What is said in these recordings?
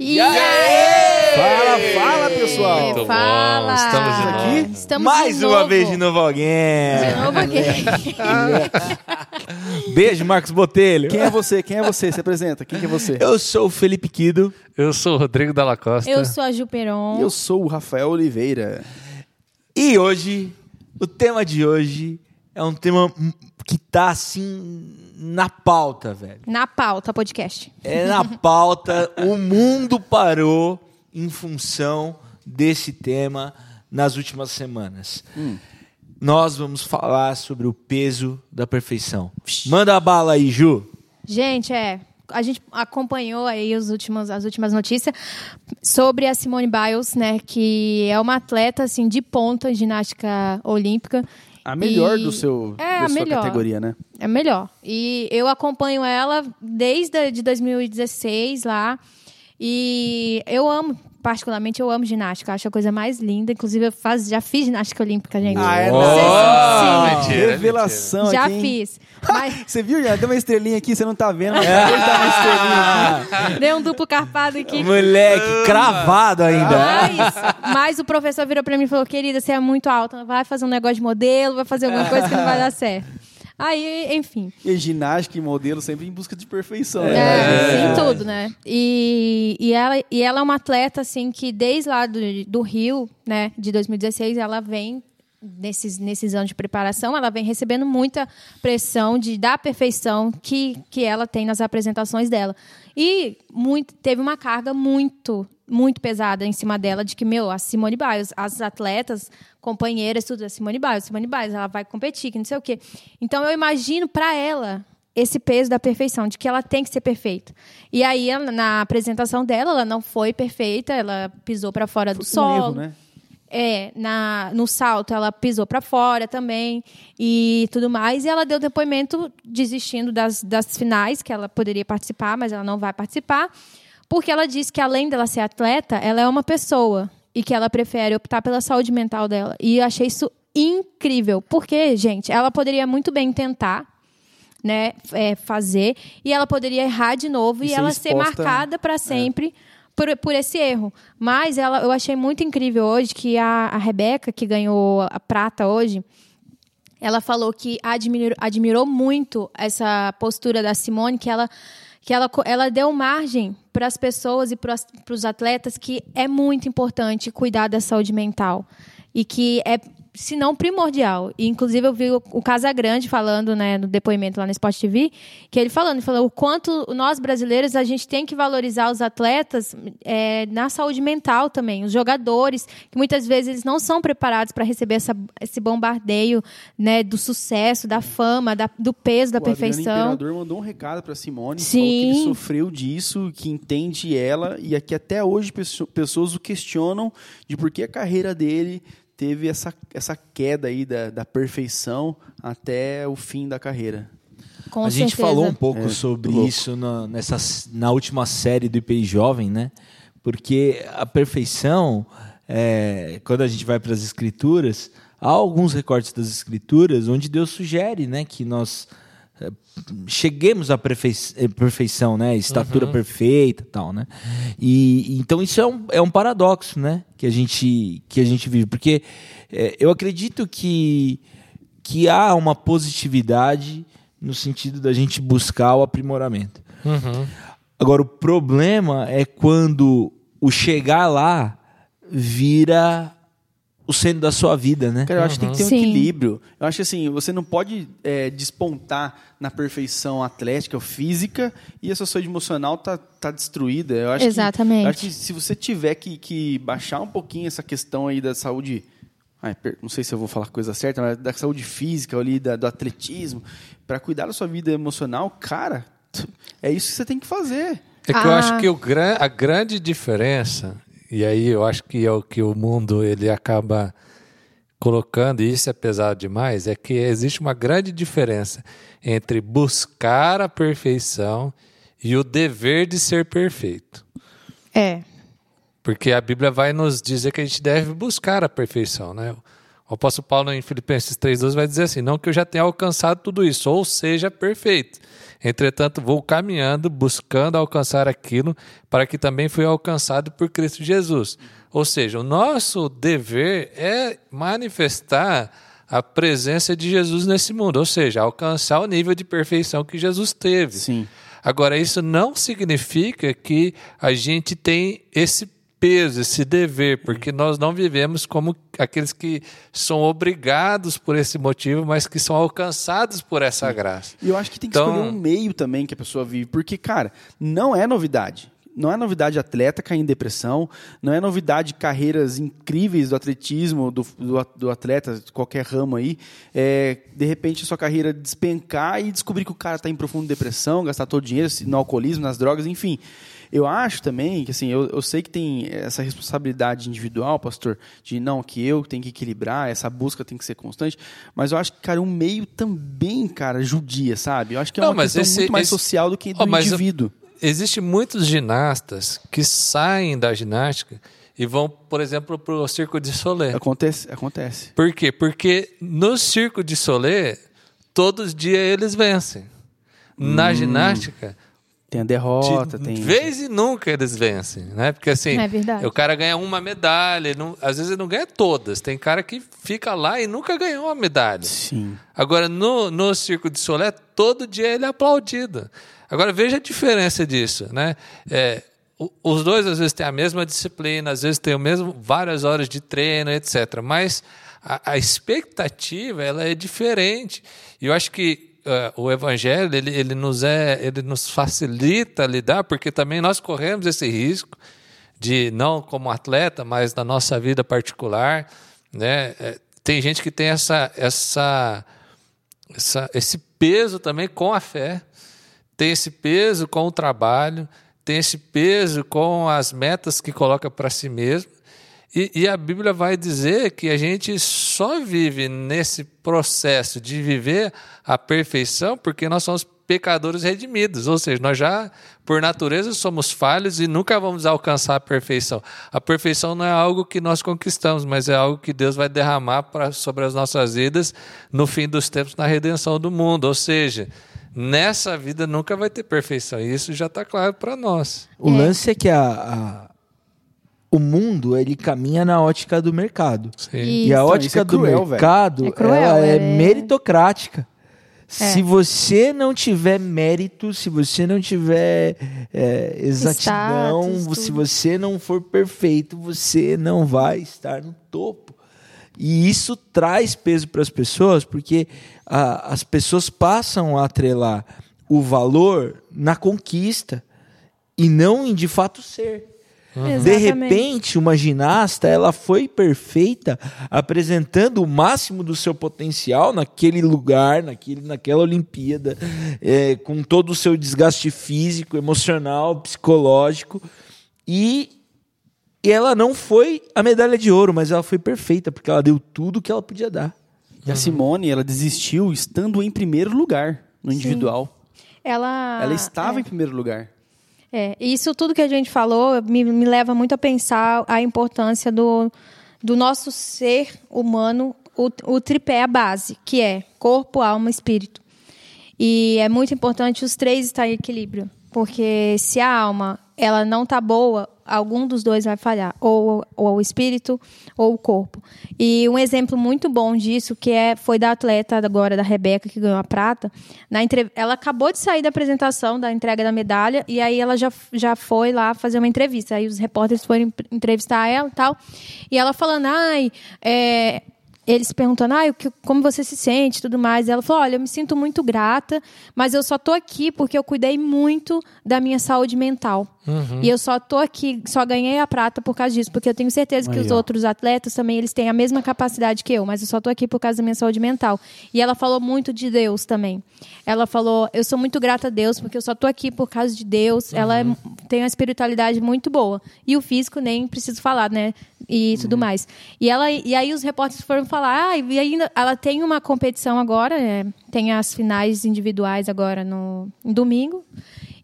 E aí? Fala, fala, pessoal. Muito bom, Fala. estamos de aqui. Estamos Mais de uma novo. vez de novo alguém. De novo aqui. Beijo, Marcos Botelho. Quem é você? Quem é você? Se apresenta. Quem que é você? Eu sou o Felipe Kido. Eu sou o Rodrigo Dalla Costa. Eu sou a Ju Peron. Eu sou o Rafael Oliveira. E hoje, o tema de hoje é um tema que tá assim na pauta, velho. Na pauta, podcast. É na pauta. o mundo parou em função desse tema nas últimas semanas. Nós vamos falar sobre o peso da perfeição. Manda a bala aí, Ju. Gente, é. A gente acompanhou aí os últimos, as últimas notícias sobre a Simone Biles, né? Que é uma atleta, assim, de ponta em ginástica olímpica. A melhor E- do seu, É, da a sua melhor. categoria, né? É melhor. E eu acompanho ela desde de 2016 lá. E eu amo, particularmente, eu amo ginástica. Acho a coisa mais linda. Inclusive, eu faz, já fiz ginástica olímpica, gente. Ah, é? Oh, sim, mentira, Revelação já aqui, hein? fiz. Mas Você viu? Já deu uma estrelinha aqui, você não tá vendo. Mas acabou de dar uma estrelinha aqui. dei um duplo carpado aqui. Moleque, cravado ainda. Mas, mas o professor virou pra mim e falou: Querida, você é muito alta, vai fazer um negócio de modelo, vai fazer alguma coisa que não vai dar certo. Aí, enfim. E ginástica e modelo sempre em busca de perfeição. É, né? em tudo, né? E, e, ela, e ela é uma atleta, assim, que desde lá do, do Rio, né, de 2016, ela vem, nesses, nesses anos de preparação, ela vem recebendo muita pressão de, da perfeição que, que ela tem nas apresentações dela. E muito, teve uma carga muito, muito pesada em cima dela, de que, meu, a Simone Biles, as atletas, companheiras, tudo, a Simone Biles, Simone Biles, ela vai competir, que não sei o quê. Então, eu imagino para ela esse peso da perfeição, de que ela tem que ser perfeita. E aí, na apresentação dela, ela não foi perfeita, ela pisou para fora do Um solo. erro, né? É, na, no salto ela pisou para fora também e tudo mais. E ela deu depoimento desistindo das, das finais, que ela poderia participar, mas ela não vai participar, porque ela disse que além dela ser atleta, ela é uma pessoa e que ela prefere optar pela saúde mental dela. E eu achei isso incrível, porque, gente, ela poderia muito bem tentar. Né, é, fazer e ela poderia errar de novo E e, ser ela ser exposta- marcada para sempre por, por esse erro. Mas ela, eu achei muito incrível hoje que a, a Rebeca, que ganhou a prata hoje, ela falou que admirou, admirou muito essa postura da Simone, que ela, que ela, ela deu margem para as pessoas e para os atletas que é muito importante cuidar da saúde mental. E que é, se não primordial. E, inclusive, eu vi o, o Casagrande falando né, no depoimento lá no Sport TV, que ele falando, ele falou o quanto nós brasileiros a gente tem que valorizar os atletas é, na saúde mental também, os jogadores, que muitas vezes eles não são preparados para receber essa, esse bombardeio né, do sucesso, da fama, da- do peso da O perfeição. Imperador mandou um recado pra Simone, Sim. falou que ele sofreu disso, que entende ela e aqui até hoje pesso- pessoas o questionam de por que a carreira dele teve essa, essa queda aí da, da perfeição até o fim da carreira. Com a gente certeza. falou um pouco É, sobre isso na, nessa, na última série do IPI Jovem, né? Porque a perfeição, é, quando a gente vai para as escrituras, há alguns recortes das escrituras onde Deus sugere né, que nós cheguemos à eh, perfeição, né? Estatura perfeita e tal, né? E então isso é um, é um paradoxo, né? Que a gente, que a gente vive. Porque é, eu acredito que, que há uma positividade no sentido da gente buscar o aprimoramento. Agora, o problema é quando o chegar lá vira o centro da sua vida, né? Cara, eu acho que tem que ter um Sim. equilíbrio. Eu acho que assim, você não pode é, despontar na perfeição atlética ou física e a sua saúde emocional tá, tá destruída. Eu acho Exatamente. Que, eu acho que se você tiver que, que baixar um pouquinho essa questão aí da saúde. ai, não sei se eu vou falar a coisa certa, mas da saúde física ali, da- do atletismo, para cuidar da sua vida emocional, cara, é isso que você tem que fazer. É que eu Ah. acho que o a grande diferença, e aí eu acho que é o que o mundo ele acaba colocando, e isso é pesado demais, é que existe uma grande diferença entre buscar a perfeição e o dever de ser perfeito. É. Porque a Bíblia vai nos dizer que a gente deve buscar a perfeição, né? O apóstolo Paulo, em Filipenses 3,12, vai dizer assim: Não que eu já tenha alcançado tudo isso, ou seja, perfeito. Entretanto, vou caminhando, buscando alcançar aquilo para que também fui alcançado por Cristo Jesus. Ou seja, o nosso dever é manifestar a presença de Jesus nesse mundo, ou seja, alcançar o nível de perfeição que Jesus teve. Sim. Agora, isso não significa que a gente tem esse peso, esse dever, porque nós não vivemos como aqueles que são obrigados por esse motivo, mas que são alcançados por essa graça. E eu acho que tem que Então- escolher um meio também que a pessoa vive, porque, cara, não é novidade. Não é novidade atleta cair em depressão, não é novidade carreiras incríveis do atletismo, do, do, do atleta, de qualquer ramo aí, é, de repente a sua carreira despencar e descobrir que o cara está em profunda depressão, gastar todo o dinheiro no alcoolismo, nas drogas, enfim. Eu acho também que, assim, eu, eu sei que tem essa responsabilidade individual, pastor, de não, que eu tenho que equilibrar, essa busca tem que ser constante, mas eu acho que, cara, um meio também, cara, judia, sabe? Eu acho que é Não, uma questão esse- muito mais esse- social do que do Ó, mas eu- indivíduo. Existem muitos ginastas que saem da ginástica e vão, por exemplo, para o Circo de Soleil. Acontece, acontece. Por quê? Porque no Circo de Soleil, todos os dias eles vencem. Na ginástica, Tem a derrota, de tem. vez e nunca eles vencem, né? Porque assim, É verdade. o cara ganha uma medalha, não- às vezes ele não ganha todas. Tem cara que fica lá e nunca ganhou uma medalha. Sim. Agora, no, no Circo de Solé, todo dia ele é aplaudido. Agora, veja a diferença disso. Né? É, os dois, às vezes, têm a mesma disciplina, às vezes, têm o mesmo, várias horas de treino, etc. Mas a, a expectativa ela é diferente. E eu acho que eh, o Evangelho ele, ele, nos é, ele nos facilita lidar, porque também nós corremos esse risco de não como atleta, mas na nossa vida particular, né? É, Tem gente que tem essa, essa, essa, esse peso também com a fé, tem esse peso com o trabalho, tem esse peso com as metas que coloca para si mesmo. E, e a Bíblia vai dizer que a gente só vive nesse processo de viver a perfeição porque nós somos pecadores redimidos, ou seja, nós já, por natureza, somos falhos e nunca vamos alcançar a perfeição. A perfeição não é algo que nós conquistamos, mas é algo que Deus vai derramar pra, sobre as nossas vidas no fim dos tempos, na redenção do mundo. Ou seja, nessa vida nunca vai ter perfeição. E isso já está claro para nós. O É. lance é que a, a- o mundo ele caminha na ótica do mercado. Sim. E a ótica isso é do cruel, mercado É cruel, ela é, é- meritocrática. Se você não tiver mérito, se você não tiver é, exatidão, Status, se você não for perfeito, você não vai estar no topo. E isso traz peso para as pessoas, porque ah, as pessoas passam a atrelar o valor na conquista e não em de fato ser. De repente, uma ginasta, ela foi perfeita, apresentando o máximo do seu potencial naquele lugar, naquele, naquela Olimpíada, é, com todo o seu desgaste físico, emocional, psicológico, e, e ela não foi a medalha de ouro, mas ela foi perfeita, porque ela deu tudo que ela podia dar. E a Simone, ela desistiu estando em primeiro lugar no individual. Ela, ela estava é. em primeiro lugar. É, isso tudo que a gente falou me, me leva muito a pensar a importância do, do nosso ser humano, o, o tripé, a base, que é corpo, alma espírito. E é muito importante os três estar em equilíbrio, porque se a alma ela não tá boa, algum dos dois vai falhar, ou, ou o espírito ou o corpo. E um exemplo muito bom disso que é foi da atleta agora da Rebeca que ganhou a prata. Na ela acabou de sair da apresentação da entrega da medalha e aí ela já, já foi lá fazer uma entrevista. Aí os repórteres foram entrevistar ela e tal. E ela falando, ai, é, eles perguntando, ah, como você se sente tudo mais. E ela falou, olha, eu me sinto muito grata, mas eu só tô aqui porque eu cuidei muito da minha saúde mental. E eu só tô aqui, só ganhei a prata por causa disso, porque eu tenho certeza que Aí, os ó. outros atletas também, eles têm a mesma capacidade que eu, mas eu só tô aqui por causa da minha saúde mental. E ela falou muito de Deus também. Ela falou, eu sou muito grata a Deus, porque eu só tô aqui por causa de Deus. Ela é- tem uma espiritualidade muito boa. E o físico nem preciso falar, né? E tudo mais. E, ela, e aí os repórteres foram falar, ah, e ainda ela tem uma competição agora, é, tem as finais individuais agora no em domingo.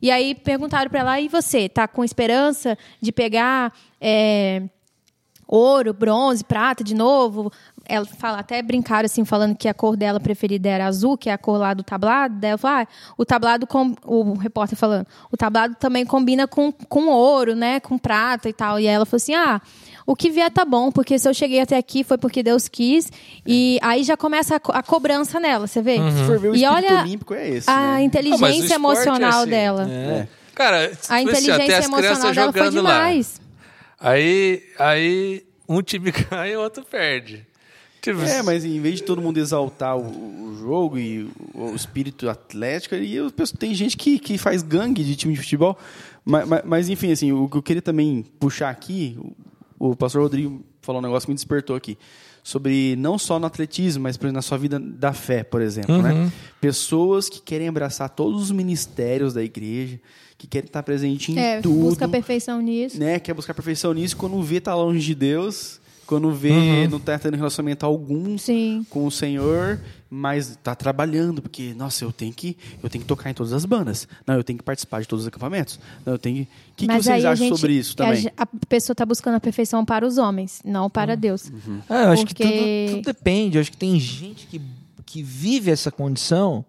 E aí perguntaram para ela, e você, tá com esperança de pegar é, ouro, bronze, prata de novo? Ela fala, até brincaram assim, falando que a cor dela preferida era azul, que é a cor lá do tablado. Daí ela falou, ah, o tablado, com, o repórter falando, o tablado também combina com, com ouro, né? Com prata e tal. E aí ela falou assim, ah, o que vier tá bom, porque se eu cheguei até aqui foi porque Deus quis. E aí já começa a, co- a cobrança nela, você vê? Se for ver o E olha olímpico é esse, a né? Ah, inteligência esporte é emocional assim. dela. É. Cara, A tipo assim, inteligência até as emocional dela foi jogando lá. demais. Aí, aí um time ganha e o outro perde. Tipo, É, mas em vez de todo mundo exaltar o, o jogo e o, o espírito atlético, e eu penso, tem gente que, que faz gangue de time de futebol. Mas, mas, mas, enfim, assim, o que eu queria também puxar aqui, o, o pastor Rodrigo falou um negócio que me despertou aqui. Sobre não só no atletismo, mas exemplo, na sua vida da fé, por exemplo. Né? Pessoas que querem abraçar todos os ministérios da igreja, que querem estar presente em É, tudo busca perfeição nisso. né, quer buscar perfeição nisso, quando vê tá longe de Deus, quando vê Uhum. não tá tendo relacionamento algum Sim. com o Senhor, mas tá trabalhando, porque, nossa, eu tenho que, eu tenho que tocar em todas as bandas. Não, eu tenho que participar de todos os acampamentos. Não, eu tenho que... O que, que vocês acham gente- sobre isso a também? A, pessoa está buscando a perfeição para os homens, não para Deus. É, eu acho que Porque- tudo, tudo depende. Eu acho que tem gente que, que vive essa condição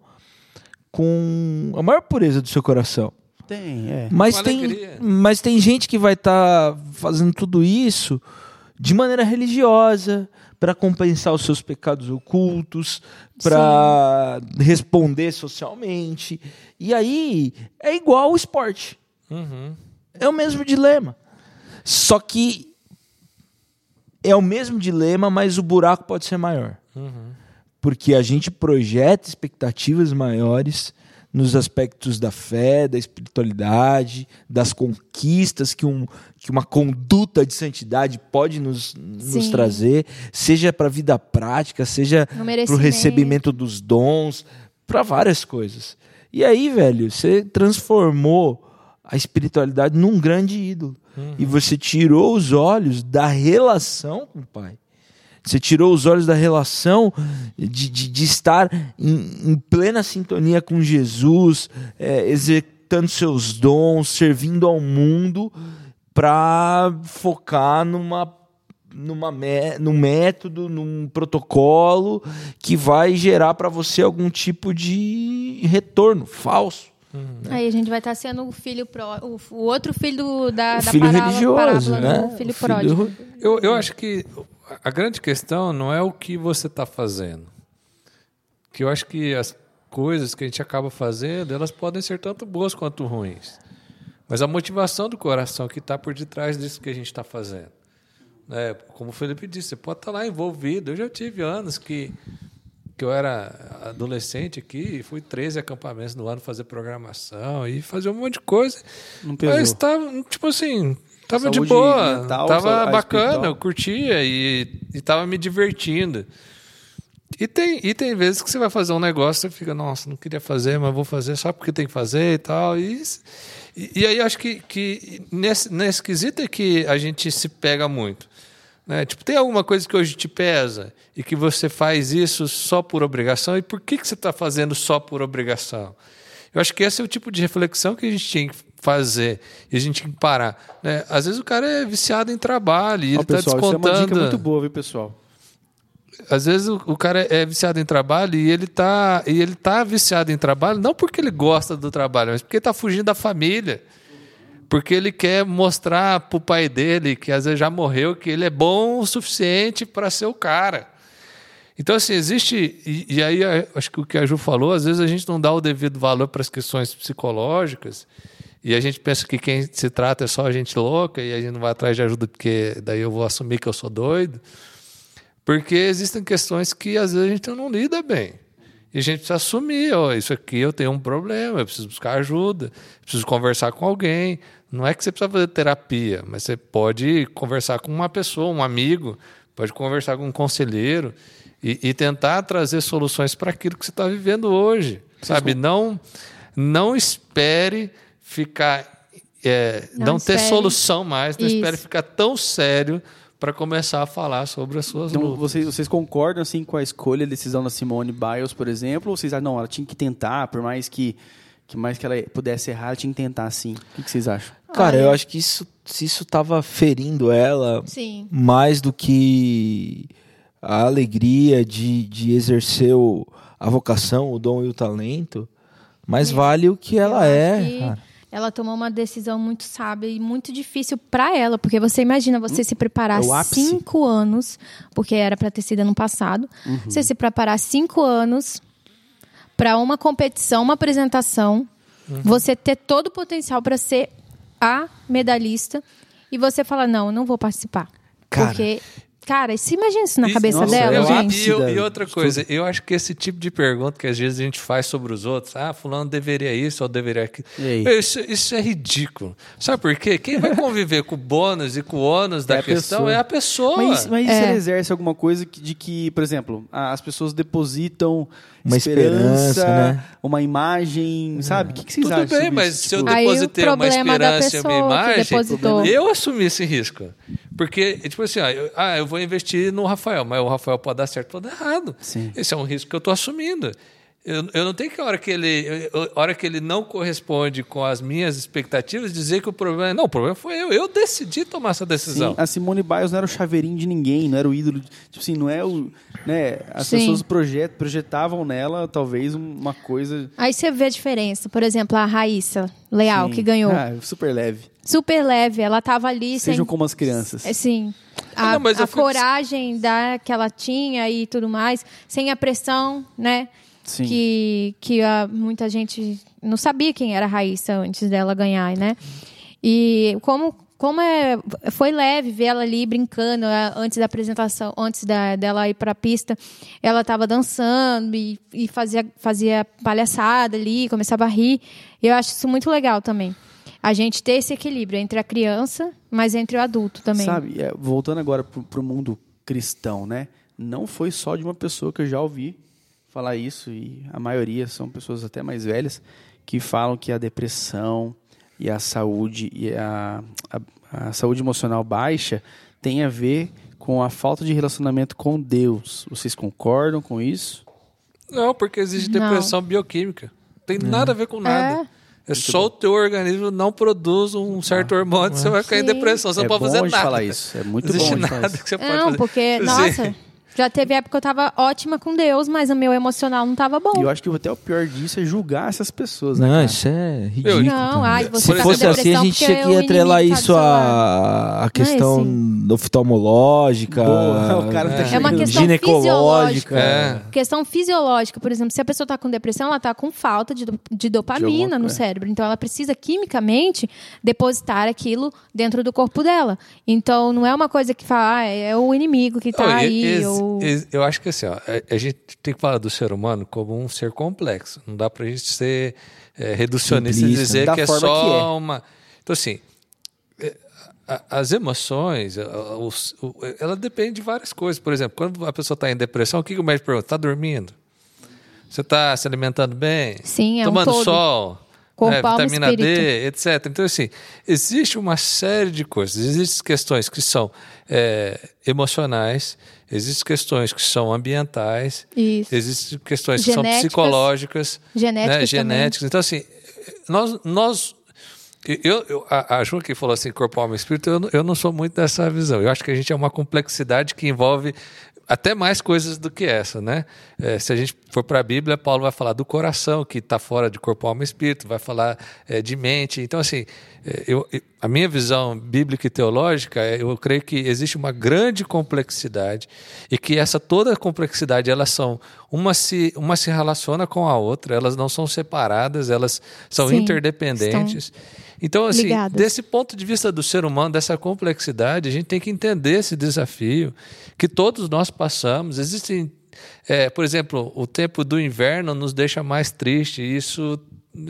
com a maior pureza do seu coração. Tem, é. Mas Com tem, alegria. mas tem gente que vai estar fazendo tudo isso de maneira religiosa, para compensar os seus pecados ocultos, para responder socialmente. E aí é igual o esporte. Uhum. É o mesmo dilema. Só que é o mesmo dilema, mas o buraco pode ser maior. Porque a gente projeta expectativas maiores nos aspectos da fé, da espiritualidade, das conquistas que, um, que uma conduta de santidade pode nos, nos trazer, seja para a vida prática, seja No para o recebimento dos dons, para várias coisas. E aí, velho, você transformou a espiritualidade num grande ídolo. E você tirou os olhos da relação com o Pai. Você tirou os olhos da relação de, de, de estar em, em plena sintonia com Jesus, é, executando seus dons, servindo ao mundo, para focar numa, numa mé- num método, num protocolo que vai gerar para você algum tipo de retorno falso. Aí a gente vai estar sendo o filho pró, o, o outro filho do- da, o da filho parábola, religioso, parábola né? do filho O pródigo. Eu, eu acho que a grande questão não é o que você está fazendo. Que eu acho que as coisas que a gente acaba fazendo, elas podem ser tanto boas quanto ruins. Mas a motivação do coração que está por detrás disso que a gente está fazendo. É, como o Felipe disse, você pode estar lá envolvido. Eu já tive anos que, que eu era adolescente aqui, e fui 13 acampamentos no ano fazer programação e fazer um monte de coisa. Não pesou. Mas estava, tipo assim, tava de boa, mental, tava bacana, espiritual. eu curtia e, e tava me divertindo. E tem, e tem vezes que você vai fazer um negócio e fica, nossa, não queria fazer, mas vou fazer só porque tem que fazer e tal. E, e, aí eu acho que, que nesse, nesse quesito é que a gente se pega muito. Né? Tipo, tem alguma coisa que hoje te pesa e que você faz isso só por obrigação? E por que, que você está fazendo só por obrigação? Eu acho que esse é o tipo de reflexão que a gente tinha que fazer e a gente tem que parar. Né? Às vezes o cara é viciado em trabalho e ele está pessoal, isso é descontando. uma dica muito boa, viu, pessoal? Às vezes o, o cara é viciado em trabalho e ele tá e ele tá viciado em trabalho não porque ele gosta do trabalho, mas porque ele tá fugindo da família. Porque ele quer mostrar pro pai dele, que às vezes já morreu, que ele é bom o suficiente para ser o cara. Então, assim, existe. E, e aí, acho que o que a Ju falou, às vezes a gente não dá o devido valor para as questões psicológicas, e a gente pensa que quem se trata é só gente louca, e a gente não vai atrás de ajuda, porque daí eu vou assumir que eu sou doido. Porque existem questões que às vezes a gente não lida bem. E a gente precisa assumir, ó, isso aqui eu tenho um problema, eu preciso buscar ajuda, preciso conversar com alguém. Não é que você precisa fazer terapia, mas você pode conversar com uma pessoa, um amigo, pode conversar com um conselheiro e, e tentar trazer soluções para aquilo que você está vivendo hoje. Sabe? Não, não espere ficar. é, Não não ter solução mais, não Isso. espere ficar tão sério para começar a falar sobre as suas Então, lutas. vocês, vocês concordam assim com a escolha, a decisão da Simone Biles, por exemplo? Ou vocês acham, não, ela tinha que tentar, por mais que, que mais que ela pudesse errar, ela tinha que tentar sim. O que, que vocês acham? Cara, eu acho que isso, se isso tava ferindo ela Sim. mais do que a alegria de, de exercer o, a vocação, o dom e o talento, mais vale o que ela Eu é. acho que cara. Ela tomou uma decisão muito sábia e muito difícil para ela, porque você imagina você se preparar É cinco anos, porque era para ter sido ano passado, Uhum. você se preparar cinco anos para uma competição, uma apresentação, Uhum. você ter todo o potencial para ser a medalhista e você fala não, eu não vou participar, Cara. porque cara, se imagina isso na Isso- cabeça nossa, dela, Eu- gente. E, da- e outra coisa, eu acho que esse tipo de pergunta que às vezes a gente faz sobre os outros, ah, fulano deveria isso ou deveria aquilo, isso, isso é ridículo. Sabe por quê? Quem vai conviver com o bônus e com o ônus da É a questão pessoa. é a pessoa. Mas, mas isso É. ela exerce alguma coisa que- de que, por exemplo, as pessoas depositam Uma esperança, né? uma imagem, sabe? O que, que vocês Tudo acham bem, sobre mas isso? se eu Tipo, depositei uma esperança e uma imagem, depositou. eu assumi esse risco. Porque, tipo assim, ó, eu, ah, eu vou investir no Rafael, mas o Rafael pode dar certo, pode dar errado. Sim. Esse é um risco que eu estou assumindo. Eu, eu não tenho que, a hora que, ele, a hora que ele não corresponde com as minhas expectativas, dizer que o problema. Não, o problema foi eu. Eu decidi tomar essa decisão. Sim, a Simone Biles não era o chaveirinho de ninguém, não era o ídolo. de- Tipo assim, não é o. Né, as Sim. pessoas projet, projetavam nela talvez uma coisa. Aí você vê a diferença, por exemplo, a Raíssa Leal, Sim. que ganhou. Ah, super leve. super leve. Ela tava ali sem. Sejam como as crianças. Assim, Ah, a, não, mas a fico- coragem da, que ela tinha e tudo mais, sem a pressão, né? Sim. Que, que a, muita gente não sabia quem era a Raíssa antes dela ganhar, né? E como, como é, foi leve ver ela ali brincando a- antes da apresentação, antes da, dela ir para a pista, ela estava dançando e, e fazia, fazia palhaçada ali, começava a rir. Eu acho isso muito legal também. A gente ter esse equilíbrio entre a criança, mas entre o adulto também. Sabe, é, voltando agora pro, pro mundo cristão, né? Não foi só de uma pessoa que eu já ouvi falar isso, e a maioria são pessoas até mais velhas, que falam que a depressão e a saúde e a, a, a saúde emocional baixa tem a ver com a falta de relacionamento com Deus. Vocês concordam com isso? Não, porque existe Não. depressão bioquímica. Tem nada a ver com nada. É, só o teu organismo não produz um certo hormônio, você vai ficar em depressão, você é não pode bom fazer a gente nada. falar isso. É muito não existe bom falar nada isso. que você pode Não, fazer. porque, Sim. Já teve época que eu tava ótima com Deus, mas o meu emocional não tava bom. E eu acho que até o pior disso é julgar essas pessoas, né? Não, cara? isso é ridículo. Não, ai, você Se tá fosse com assim, a depressão gente tinha que atrelar tá isso à, à questão oftalmológica, Boa, o cara tá É uma chegando. questão ginecológica. fisiológica. É. Questão fisiológica, por exemplo, se a pessoa está com depressão, ela está com falta de, do- de dopamina De no é. cérebro. Então, ela precisa quimicamente depositar aquilo dentro do corpo dela. Então, não é uma coisa que fala, ah, é o inimigo que está Oh, aí. ex- ou... Eu acho que assim, ó, a, a gente tem que falar do ser humano como um ser complexo. Não dá pra gente ser é, reducionista e Simplista. dizer Da que é só que é. uma. Então, assim, é, a- as emoções, a- ela depende de várias coisas. Por exemplo, quando a pessoa está em depressão, o que, o médico pergunta? Está dormindo? Você está se alimentando bem? Sim, é um Tomando todo. sol? Corpo, né, alma e vitamina D, espírito. etc. Então, assim, existe uma série de coisas. Existem questões que são é, emocionais, existem questões que são ambientais, Isso. existem questões que Genéticas. são psicológicas, Genéticas né, genéticas. Então, assim, nós, nós eu, eu- a, a Ju que falou assim, corpo, alma e espírito, eu, eu não sou muito dessa visão. Eu acho que a gente é uma complexidade que envolve até mais coisas do que essa, né? É, se a gente for para a Bíblia, Paulo vai falar do coração, que está fora de corpo, alma e espírito, vai falar é, de mente. Então, assim, é, eu, a minha visão bíblica e teológica, é, eu creio que existe uma grande complexidade e que essa toda a complexidade, elas são, uma se, uma se relaciona com a outra, elas não são separadas, elas são Sim, interdependentes. Então, assim, ligadas. desse ponto de vista do ser humano, dessa complexidade, a gente tem que entender esse desafio que todos nós passamos. Existem, é, por exemplo, o tempo do inverno nos deixa mais triste, isso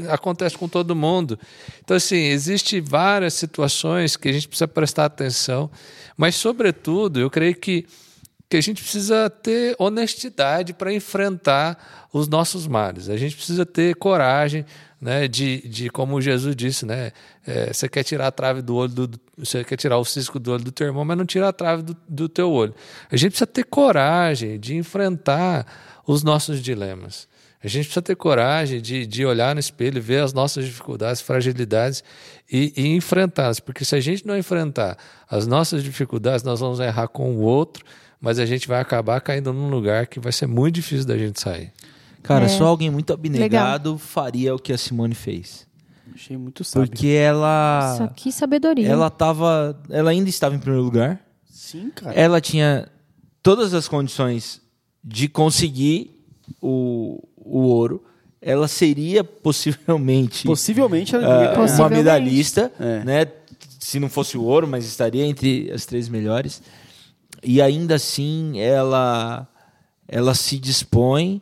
acontece com todo mundo. Então, assim, existem várias situações que a gente precisa prestar atenção, mas, sobretudo, eu creio que que a gente precisa ter honestidade para enfrentar os nossos males. A gente precisa ter coragem, né, de, de como Jesus disse, né, é, você quer tirar a trave do olho, do, você quer tirar o cisco do olho do teu irmão, mas não tira a trave do, do teu olho. A gente precisa ter coragem de enfrentar os nossos dilemas. A gente precisa ter coragem de, de olhar no espelho, ver as nossas dificuldades, fragilidades e, e enfrentá-las. Porque se a gente não enfrentar as nossas dificuldades, nós vamos errar com o outro, mas a gente vai acabar caindo num lugar que vai ser muito difícil da gente sair. Cara, É. só alguém muito abnegado faria o que a Simone fez. Achei muito sábio. Porque ela. Só que sabedoria. Ela tava. Ela ainda estava em primeiro lugar. Sim, cara. Ela tinha todas as condições de conseguir o, o ouro. Ela seria possivelmente Possivelmente ela iria ganhar. uma Possivelmente. medalhista, É. né? Se não fosse o ouro, mas estaria entre as três melhores. E ainda assim, ela, ela se dispõe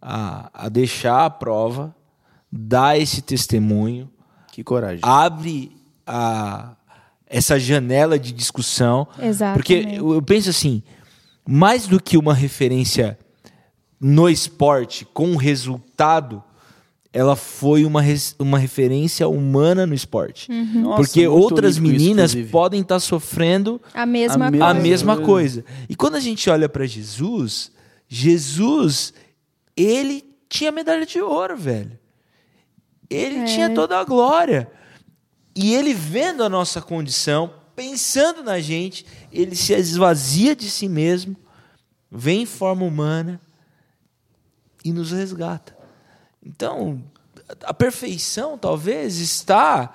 a, a deixar a prova, dar esse testemunho, Que coragem. abre a, essa janela de discussão. Exatamente. Porque eu, eu penso assim, mais do que uma referência no esporte com resultado, ela foi uma, res- uma referência humana no esporte. Nossa, Porque outras isso, meninas inclusive. podem estar sofrendo A mesma A coisa. a mesma coisa. E quando a gente olha para Jesus, Jesus, ele tinha medalha de ouro, velho. Ele É. tinha toda a glória. E ele vendo a nossa condição, pensando na gente, ele se esvazia de si mesmo, vem em forma humana e nos resgata. Então, a perfeição talvez está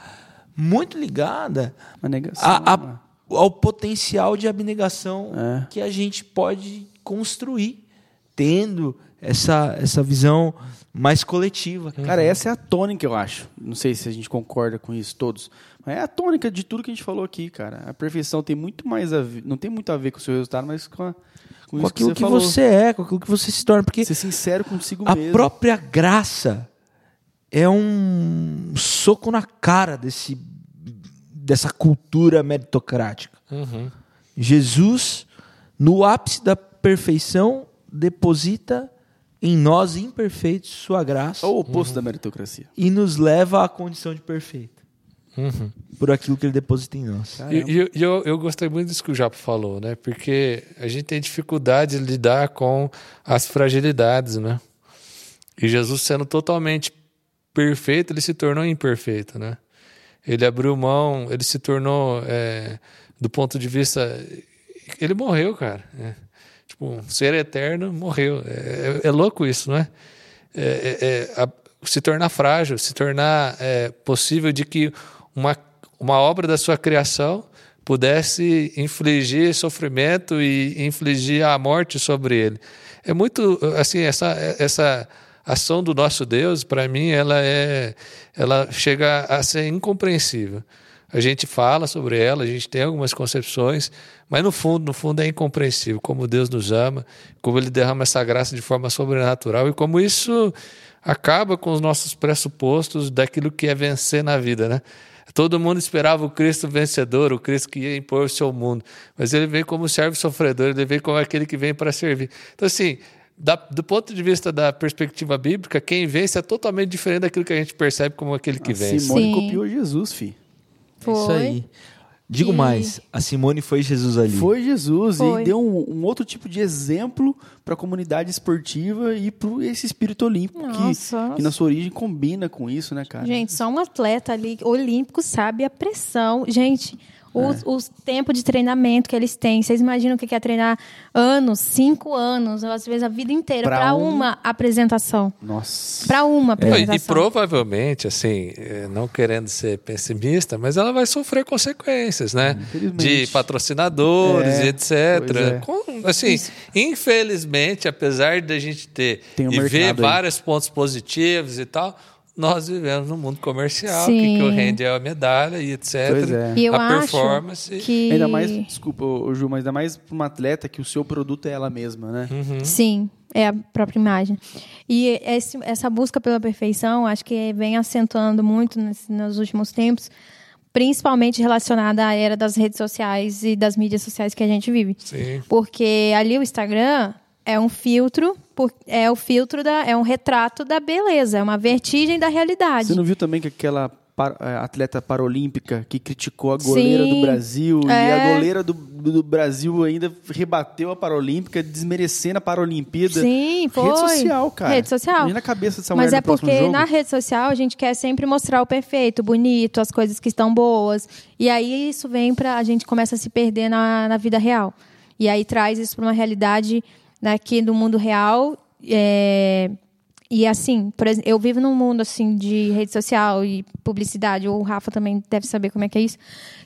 muito ligada a- a- ao potencial de abnegação É. que a gente pode construir, tendo essa, essa visão mais coletiva. Cara, essa é a tônica, eu acho. Não sei se a gente concorda com isso todos. Mas é a tônica de tudo que a gente falou aqui, cara. A perfeição tem muito mais a ver. Não tem muito a ver com o seu resultado, mas com, a, com, Com aquilo que que você falou. você é, com aquilo que você se torna. Porque Ser sincero consigo a mesmo. própria graça é um soco na cara desse, dessa cultura meritocrática. Uhum. Jesus, no ápice da perfeição, deposita em nós imperfeitos sua graça É o oposto da meritocracia. e nos leva à condição de perfeito Uhum. por aquilo que ele deposita em nós. E, e- e eu, eu gostei muito disso que o Japo falou, né? Porque a gente tem dificuldade de lidar com as fragilidades, né? E Jesus sendo totalmente perfeito, ele se tornou imperfeito, né? Ele abriu mão, ele se tornou, é, do ponto de vista... Ele morreu, cara. É. Tipo, um ser eterno morreu. É, é- é louco isso, não é? É- é- é, a- se tornar frágil, se tornar possível de que uma, uma obra da sua criação pudesse infligir sofrimento e infligir a morte sobre ele. É muito assim essa essa ação do nosso Deus para mim ela é ela chega a ser incompreensível. A gente fala sobre ela, a gente tem algumas concepções, mas no fundo, no fundo é incompreensível como Deus nos ama, como ele derrama essa graça de forma sobrenatural e como isso acaba com os nossos pressupostos daquilo que é vencer na vida, né? Todo mundo esperava o Cristo vencedor, o Cristo que ia impor o seu mundo, mas ele veio como servo sofredor, ele veio como aquele que vem para servir. Então, assim, da- do ponto de vista da perspectiva bíblica, quem vence é totalmente diferente daquilo que a gente percebe como aquele que A vence. Simone Sim. copiou Jesus, fi. É isso Foi. aí. Digo E- mais, a Simone foi Jesus ali. Foi Jesus Foi. e deu um, um outro tipo de exemplo para a comunidade esportiva e para esse espírito olímpico que, Nossa. que na sua origem combina com isso, né, cara? Gente, só um atleta ali olímpico sabe a pressão. Gente, os, os tempos de treinamento que eles têm. Vocês imaginam o que é treinar anos, cinco anos, ou às vezes a vida inteira, para um- uma apresentação. Nossa. Para uma Não, E, apresentação. e provavelmente, assim, eh, não querendo ser pessimista, mas ela vai sofrer consequências, né? Infelizmente. De patrocinadores É, e etc. é. Com- assim, infelizmente, apesar de a gente ter Tem um e ver aí. vários pontos positivos e tal, nós vivemos num mundo comercial, Sim. que, que o rende é a medalha e etc. Pois é. E eu a acho performance. que... Ainda mais, desculpa, Ju, mas ainda mais para uma atleta que o seu produto é ela mesma, né? Uhum. Sim, é a própria imagem. E esse- essa busca pela perfeição, acho que vem acentuando muito nesse- nos últimos tempos, principalmente relacionada à era das redes sociais e das mídias sociais que a gente vive. Sim. Porque ali o Instagram é um filtro, é o filtro da, é um retrato da beleza, é uma vertigem da realidade. Você não viu também que aquela eh, atleta paralímpica que criticou a goleira Sim. do Brasil e É. a goleira do, do Brasil ainda rebateu a Paralímpica, desmerecendo a Paralimpíada? Sim, foi. Rede social, cara. Rede social. Cabeça dessa Mas mulher é porque na rede social a gente quer sempre mostrar o perfeito, o bonito, as coisas que estão boas. E aí isso vem pra. A gente começa a se perder na, na vida real. E aí traz isso para uma realidade daqui do mundo real. É, e assim, por exemplo, eu vivo num mundo assim de rede social e publicidade, o Rafa também deve saber como é que é isso,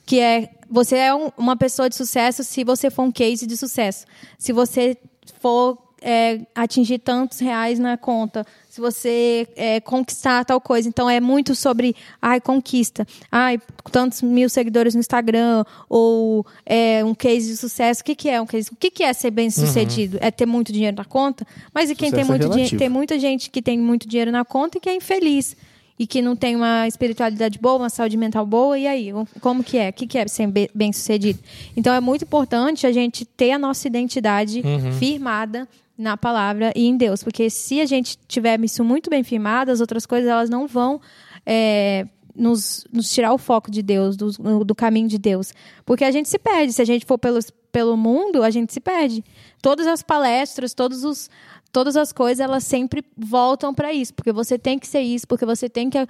que é você é um, uma pessoa de sucesso se você for um case de sucesso. Se você for é, atingir tantos reais na conta, se você é, conquistar tal coisa. Então é muito sobre, ai, conquista, ai, tantos mil seguidores no Instagram, ou é, um case de sucesso. O que, que é um case? O que, que é ser bem sucedido? Uhum. É ter muito dinheiro na conta? Mas e quem tem é muito é dinheiro? Tem muita gente que tem muito dinheiro na conta e que é infeliz e que não tem uma espiritualidade boa, uma saúde mental boa, e aí? Como que é? O que, que é ser bem sucedido? Então é muito importante a gente ter a nossa identidade uhum. firmada na palavra e em Deus, porque se a gente tiver isso muito bem firmado, as outras coisas elas não vão é, nos, nos, tirar o foco de Deus, do, do, caminho de Deus, porque a gente se perde. Se a gente for pelos, pelo mundo, a gente se perde. Todas as palestras, todos os todas as coisas elas sempre voltam para isso, porque você tem que ser isso, porque você tem que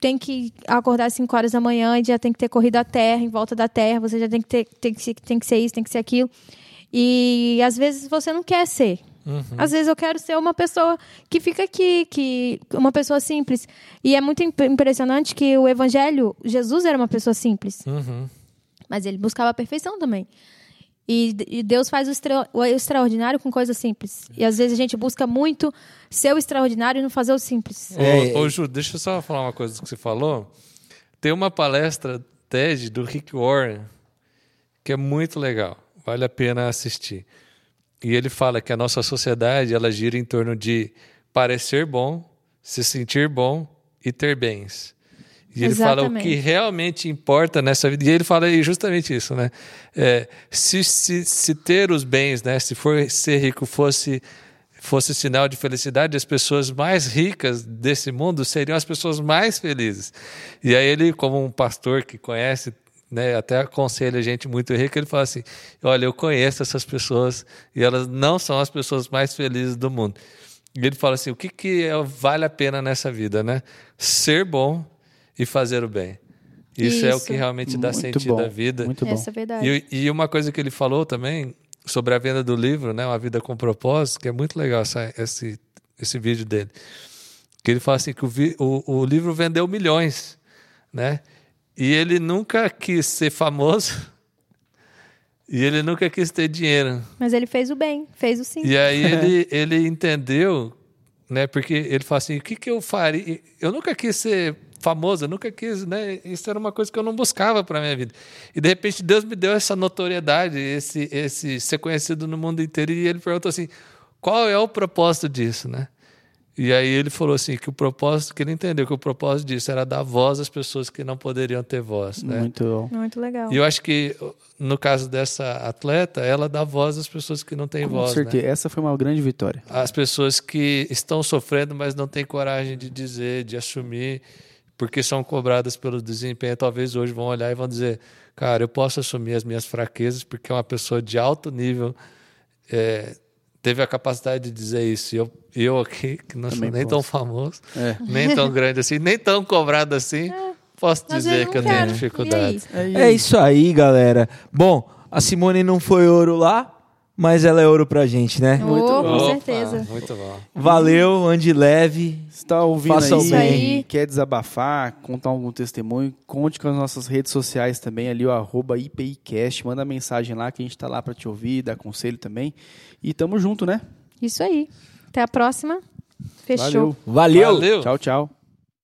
tem que acordar às 5 horas da manhã e já tem que ter corrido a terra, em volta da terra, você já tem que ter tem que, tem que ser isso, tem que ser aquilo. E às vezes você não quer ser. Uhum. Às vezes eu quero ser uma pessoa que fica aqui, que uma pessoa simples. E é muito impressionante que o evangelho, Jesus era uma pessoa simples. Uhum. Mas ele buscava a perfeição também. E, e Deus faz o, extra, o, extraordinário com coisas simples. E às vezes a gente busca muito ser o extraordinário e não fazer o simples. É, ô, ô Ju, deixa eu só falar uma coisa que você falou. Tem uma palestra TED do Rick Warren que é muito legal. Vale a pena assistir. E ele fala que a nossa sociedade ela gira em torno de parecer bom, se sentir bom e ter bens. E ele Exatamente. fala o que realmente importa nessa vida. E ele fala justamente isso, né? É, se, se, se ter os bens, né? Se for ser rico fosse fosse sinal de felicidade, as pessoas mais ricas desse mundo seriam as pessoas mais felizes. E aí ele, como um pastor que conhece né, até aconselha gente muito rica, ele fala assim: olha, eu conheço essas pessoas e elas não são as pessoas mais felizes do mundo. E ele fala assim: o que, que é, vale a pena nessa vida, né? Ser bom e fazer o bem. Isso, Isso. é o que realmente dá muito sentido bom, à vida. Muito bom. Essa é verdade. E, e, uma coisa que ele falou também sobre a venda do livro, né, Uma Vida com Propósito, que é muito legal essa, esse, esse vídeo dele. Que ele fala assim que o, o, o livro vendeu milhões, né? E ele nunca quis ser famoso. E ele nunca quis ter dinheiro. Mas ele fez o bem, fez o sim. E aí ele, ele entendeu, né? Porque ele fala assim: o que, que eu faria? Eu nunca quis ser famoso, eu nunca quis, né? Isso era uma coisa que eu não buscava para minha vida. E de repente Deus me deu essa notoriedade, esse, esse ser conhecido no mundo inteiro. E ele perguntou assim: qual é o propósito disso, né? E aí ele falou assim que o propósito, que ele entendeu que o propósito disso era dar voz às pessoas que não poderiam ter voz, né? Muito, muito legal. E eu acho que no caso dessa atleta, ela dá voz às pessoas que não têm Com voz, Com certeza, né? essa foi uma grande vitória. As pessoas que estão sofrendo, mas não têm coragem de dizer, de assumir, porque são cobradas pelo desempenho, talvez hoje vão olhar e vão dizer, cara, eu posso assumir as minhas fraquezas porque é uma pessoa de alto nível é, teve a capacidade de dizer isso. Eu, eu aqui, que não Também sou nem posso. tão famoso, é. nem tão grande assim, nem tão cobrado assim, é. posso dizer que eu tenho dificuldade. É, é isso aí, galera. Bom, a Simone não foi ouro lá, mas ela é ouro pra gente, né? Muito oh, bom. Com certeza. Muito bom. Valeu, ande leve. Está ouvindo Faça aí, aí, quer desabafar, contar algum testemunho, conte com as nossas redes sociais também, ali o arroba IPIcast, manda mensagem lá que a gente está lá para te ouvir, dar conselho também. E tamo junto, né? Isso aí. Até a próxima. Fechou. Valeu. Valeu. Tchau, tchau.